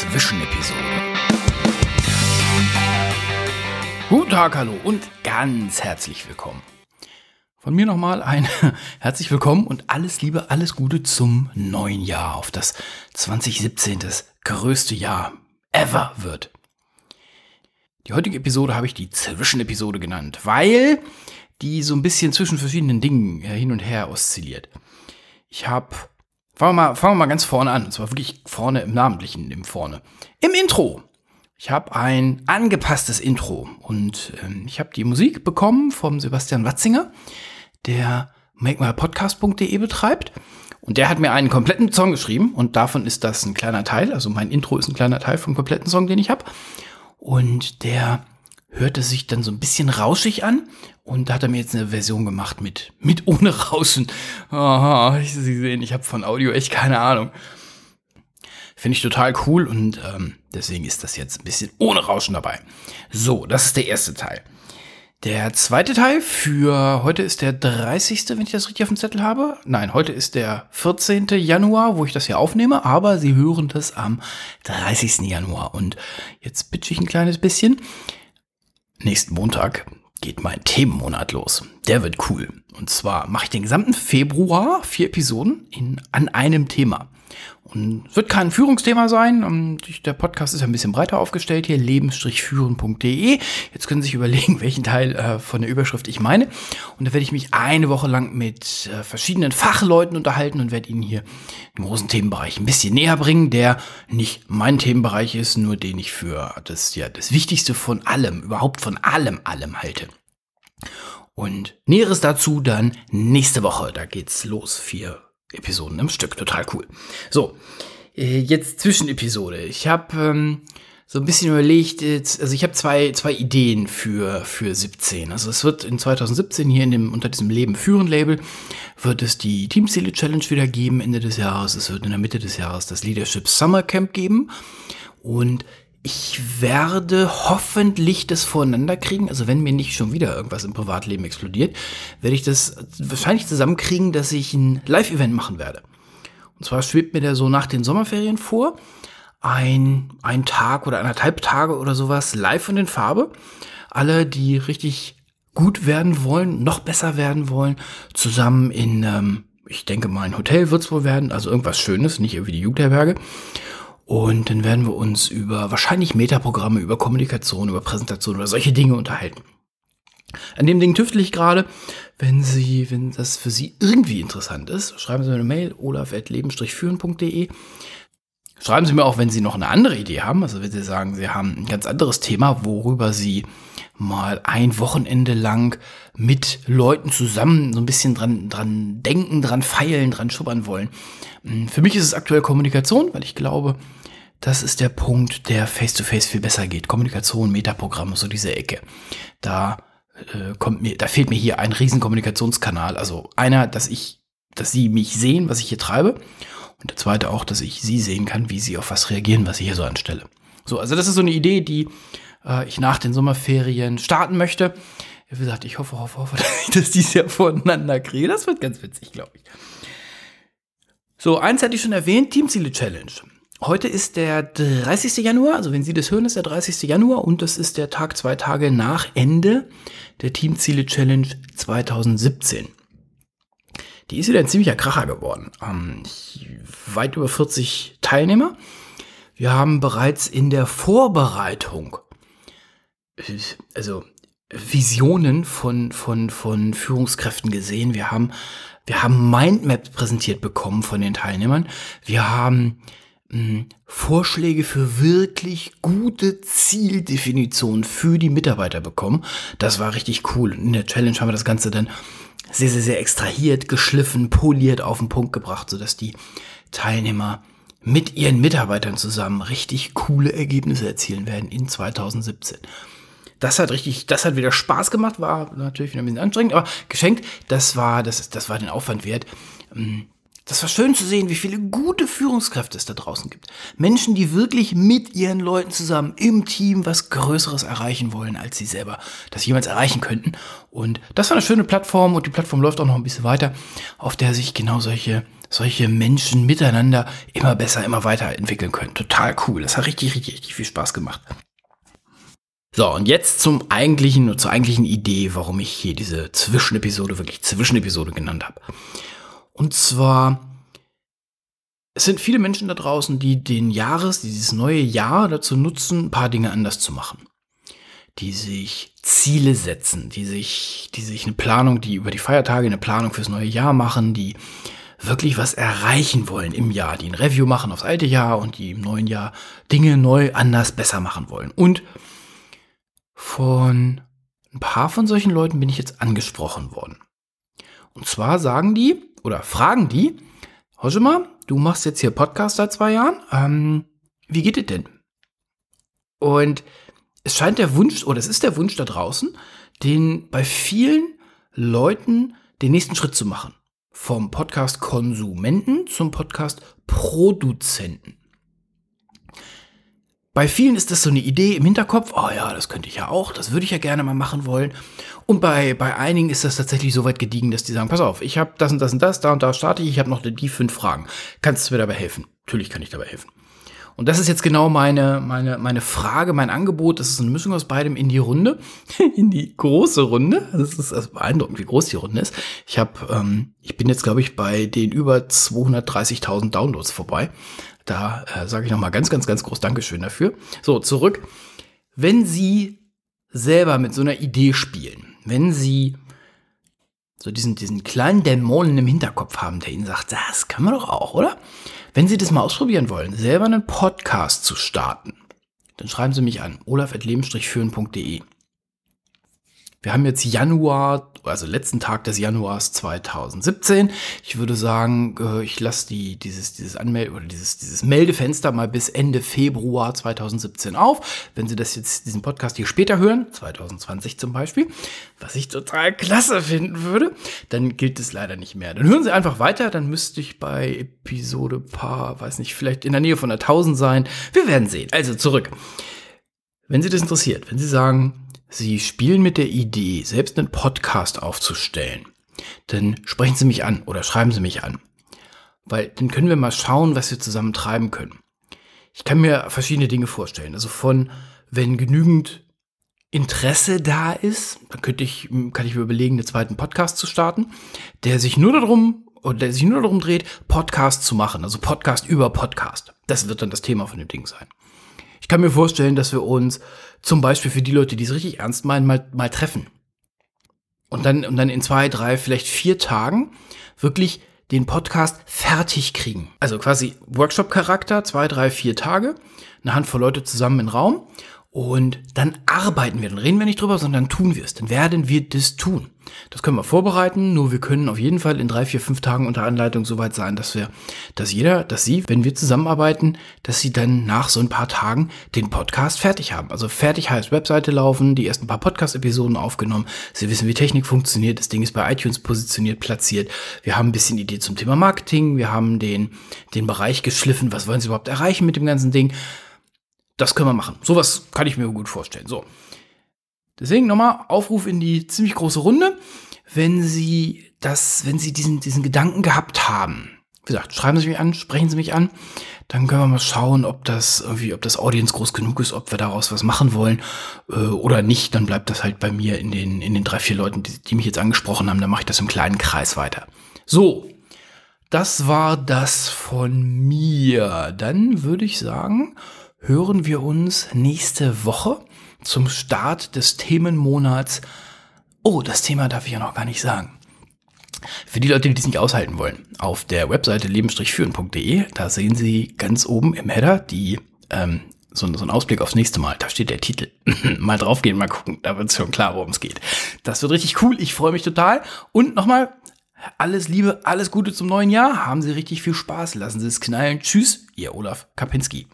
Zwischenepisode. Guten Tag, hallo und ganz herzlich willkommen. Von mir nochmal ein herzlich willkommen und alles Liebe, alles Gute zum neuen Jahr, auf das 2017 das größte Jahr ever wird. Die heutige Episode habe ich die Zwischenepisode genannt, weil die so ein bisschen zwischen verschiedenen Dingen hin und her oszilliert. Ich habe, fangen wir, mal, fangen wir mal ganz vorne an, und zwar wirklich vorne im Namentlichen, im Vorne. Im Intro. Ich habe ein angepasstes Intro und ähm, ich habe die Musik bekommen vom Sebastian Watzinger, der makemypodcast.de betreibt. Und der hat mir einen kompletten Song geschrieben und davon ist das ein kleiner Teil. Also mein Intro ist ein kleiner Teil vom kompletten Song, den ich habe. Und der hörte sich dann so ein bisschen rauschig an und da hat er mir jetzt eine Version gemacht mit, mit ohne Rauschen. Oh, Sie sehen, ich habe von Audio echt keine Ahnung. Finde ich total cool und ähm, deswegen ist das jetzt ein bisschen ohne Rauschen dabei. So, das ist der erste Teil. Der zweite Teil für heute ist der 30., wenn ich das richtig auf dem Zettel habe. Nein, heute ist der 14. Januar, wo ich das hier aufnehme, aber Sie hören das am 30. Januar. Und jetzt bitche ich ein kleines bisschen. Nächsten Montag geht mein Themenmonat los. Der wird cool. Und zwar mache ich den gesamten Februar vier Episoden in, an einem Thema. Und es wird kein Führungsthema sein. Ähm, der Podcast ist ein bisschen breiter aufgestellt hier, leben-führen.de. Jetzt können Sie sich überlegen, welchen Teil äh, von der Überschrift ich meine. Und da werde ich mich eine Woche lang mit äh, verschiedenen Fachleuten unterhalten und werde Ihnen hier den großen Themenbereich ein bisschen näher bringen, der nicht mein Themenbereich ist, nur den ich für das, ja, das Wichtigste von allem, überhaupt von allem, allem halte. Und Näheres dazu dann nächste Woche. Da geht's los. Vier Episoden im Stück. Total cool. So, äh, jetzt Zwischenepisode. Ich habe ähm, so ein bisschen überlegt, also ich habe zwei, zwei Ideen für, für 17. Also es wird in 2017 hier in dem, unter diesem Leben führen Label wird es die Teamziele Challenge wieder geben Ende des Jahres. Es wird in der Mitte des Jahres das Leadership Summer Camp geben. Und ich werde hoffentlich das voreinander kriegen. Also wenn mir nicht schon wieder irgendwas im Privatleben explodiert, werde ich das wahrscheinlich zusammenkriegen, dass ich ein Live-Event machen werde. Und zwar schwebt mir der so nach den Sommerferien vor. Ein, ein Tag oder anderthalb Tage oder sowas live und in Farbe. Alle, die richtig gut werden wollen, noch besser werden wollen, zusammen in, ähm, ich denke mal, ein Hotel wird es wohl werden, also irgendwas Schönes, nicht irgendwie die Jugendherberge. Und dann werden wir uns über wahrscheinlich Metaprogramme, über Kommunikation, über Präsentation oder solche Dinge unterhalten. An dem Ding tüftel ich gerade. Wenn Sie, wenn das für Sie irgendwie interessant ist, schreiben Sie mir eine Mail olaf.leben-führen.de. Schreiben Sie mir auch, wenn Sie noch eine andere Idee haben. Also wenn Sie sagen, Sie haben ein ganz anderes Thema, worüber Sie mal ein Wochenende lang mit Leuten zusammen so ein bisschen dran, dran denken, dran feilen, dran schubbern wollen. Hm, für mich ist es aktuell Kommunikation, weil ich glaube, das ist der Punkt, der face-to-face -face viel besser geht. Kommunikation, Metaprogramme, so diese Ecke. Da äh, kommt mir, da fehlt mir hier ein riesen Kommunikationskanal. Also einer, dass ich, dass sie mich sehen, was ich hier treibe. Und der zweite auch, dass ich sie sehen kann, wie sie auf was reagieren, was ich hier so anstelle. So, also das ist so eine Idee, die äh, ich nach den Sommerferien starten möchte. Wie gesagt, ich hoffe, hoffe, hoffe, dass ich das dieses Jahr voneinander kriege. Das wird ganz witzig, glaube ich. So, eins hatte ich schon erwähnt, Teamziele Challenge. Heute ist der 30. Januar, also wenn Sie das hören, ist der 30. Januar und das ist der Tag zwei Tage nach Ende der Teamziele Challenge 2017. Die ist wieder ein ziemlicher Kracher geworden. Ähm, weit über 40 Teilnehmer. Wir haben bereits in der Vorbereitung, also Visionen von, von, von Führungskräften gesehen. Wir haben, wir haben Mindmaps präsentiert bekommen von den Teilnehmern. Wir haben mh, hm, Vorschläge für wirklich gute Zieldefinitionen für die Mitarbeiter bekommen. Das war richtig cool. In der Challenge haben wir das Ganze dann sehr, sehr, sehr extrahiert, geschliffen, poliert auf den Punkt gebracht, sodass die Teilnehmer mit ihren Mitarbeitern zusammen richtig coole Ergebnisse erzielen werden in 2017. Das hat richtig, das hat wieder Spaß gemacht, war natürlich wieder ein bisschen anstrengend, aber geschenkt, das war, das, das war den Aufwand wert. Ähm, das war schön zu sehen, wie viele gute Führungskräfte es da draußen gibt. Menschen, die wirklich mit ihren Leuten zusammen im Team was Größeres erreichen wollen, als sie selber das jemals erreichen könnten. Und das war eine schöne Plattform und die Plattform läuft auch noch ein bisschen weiter, auf der sich genau solche solche Menschen miteinander immer besser, immer weiterentwickeln können. Total cool. Das hat richtig, richtig, richtig viel Spaß gemacht. So, und jetzt zum eigentlichen, zur eigentlichen Idee, warum ich hier diese Zwischenepisode wirklich Zwischenepisode genannt habe. Und zwar, es sind viele Menschen da draußen, die den Jahres, dieses neue Jahr dazu nutzen, ein paar Dinge anders zu machen. Die sich Ziele setzen, die sich, die sich eine Planung, die über die Feiertage eine Planung fürs neue Jahr machen, die wirklich was erreichen wollen im Jahr, die ein Review machen aufs alte Jahr und die im neuen Jahr Dinge neu, anders, besser machen wollen. Und von ein paar von solchen Leuten bin ich jetzt angesprochen worden. Und zwar sagen die oder fragen die, Hoschema, du machst jetzt hier Podcast seit zwei Jahren. Ähm, wie geht es denn? Und es scheint der Wunsch, oder es ist der Wunsch da draußen, den bei vielen Leuten den nächsten Schritt zu machen. Vom Podcast-Konsumenten zum Podcast-Produzenten. Bei vielen ist das so eine Idee im Hinterkopf, oh ja, das könnte ich ja auch, das würde ich ja gerne mal machen wollen. Und bei, bei einigen ist das tatsächlich so weit gediegen, dass die sagen, pass auf, ich habe das und das und das, da und da starte ich, ich habe noch die fünf Fragen. Kannst du mir dabei helfen? Natürlich kann ich dabei helfen. Und das ist jetzt genau meine, meine, meine Frage, mein Angebot. Das ist eine Mischung aus beidem in die Runde, in die große Runde. Das ist also beeindruckend, wie groß die Runde ist. Ich habe, ähm, ich bin jetzt, glaube ich, bei den über 230.000 Downloads vorbei. Da äh, sage ich nochmal ganz, ganz, ganz groß Dankeschön dafür. So, zurück. Wenn Sie selber mit so einer Idee spielen, wenn Sie so diesen, diesen kleinen Dämonen im Hinterkopf haben, der Ihnen sagt, das kann man doch auch, oder? Wenn Sie das mal ausprobieren wollen, selber einen Podcast zu starten, dann schreiben Sie mich an, olaf.leben-führen.de. Wir haben jetzt Januar, also letzten Tag des Januars 2017. Ich würde sagen, äh, ich lasse die, dieses, dieses Anmelde oder dieses, dieses Meldefenster mal bis Ende Februar 2017 auf. Wenn Sie das jetzt, diesen Podcast hier später hören, 2020 zum Beispiel, was ich total klasse finden würde, dann gilt es leider nicht mehr. Dann hören Sie einfach weiter, dann müsste ich bei Episode paar, weiß nicht, vielleicht in der Nähe von der 1000 sein. Wir werden sehen. Also zurück. Wenn Sie das interessiert, wenn Sie sagen, Sie spielen mit der Idee, selbst einen Podcast aufzustellen, dann sprechen Sie mich an oder schreiben Sie mich an. Weil dann können wir mal schauen, was wir zusammen treiben können. Ich kann mir verschiedene Dinge vorstellen. Also von, wenn genügend Interesse da ist, dann könnte ich, kann ich mir überlegen, einen zweiten Podcast zu starten, der sich nur darum, oder der sich nur darum dreht, Podcast zu machen. Also Podcast über Podcast. Das wird dann das Thema von dem Ding sein. Ich kann mir vorstellen, dass wir uns zum Beispiel für die Leute, die es richtig ernst meinen, mal, mal treffen. Und dann, und dann in zwei, drei, vielleicht vier Tagen wirklich den Podcast fertig kriegen. Also quasi Workshop-Charakter, zwei, drei, vier Tage, eine Handvoll Leute zusammen im Raum und dann arbeiten wir, dann reden wir nicht drüber, sondern tun wir es. Dann werden wir das tun. Das können wir vorbereiten, nur wir können auf jeden Fall in drei, vier, fünf Tagen unter Anleitung so weit sein, dass wir, dass jeder, dass Sie, wenn wir zusammenarbeiten, dass Sie dann nach so ein paar Tagen den Podcast fertig haben. Also fertig heißt Webseite laufen, die ersten paar Podcast-Episoden aufgenommen. Sie wissen, wie Technik funktioniert. Das Ding ist bei iTunes positioniert, platziert. Wir haben ein bisschen Idee zum Thema Marketing. Wir haben den, den Bereich geschliffen. Was wollen Sie überhaupt erreichen mit dem ganzen Ding? Das können wir machen. Sowas kann ich mir gut vorstellen. So. Deswegen nochmal Aufruf in die ziemlich große Runde. Wenn Sie das, wenn Sie diesen, diesen Gedanken gehabt haben, wie gesagt, schreiben Sie mich an, sprechen Sie mich an, dann können wir mal schauen, ob das irgendwie, ob das Audience groß genug ist, ob wir daraus was machen wollen äh, oder nicht. Dann bleibt das halt bei mir in den, in den drei, vier Leuten, die, die mich jetzt angesprochen haben. Dann mache ich das im kleinen Kreis weiter. So, das war das von mir. Dann würde ich sagen, hören wir uns nächste Woche zum Start des Themenmonats. Oh, das Thema darf ich ja noch gar nicht sagen. Für die Leute, die das nicht aushalten wollen, auf der Webseite leben-führen.de, da sehen Sie ganz oben im Header die, ähm, so, so ein Ausblick aufs nächste Mal. Da steht der Titel. mal draufgehen, mal gucken. Da wird es schon klar, worum es geht. Das wird richtig cool. Ich freue mich total. Und nochmal, alles Liebe, alles Gute zum neuen Jahr. Haben Sie richtig viel Spaß. Lassen Sie es knallen. Tschüss, Ihr Olaf Kapinski.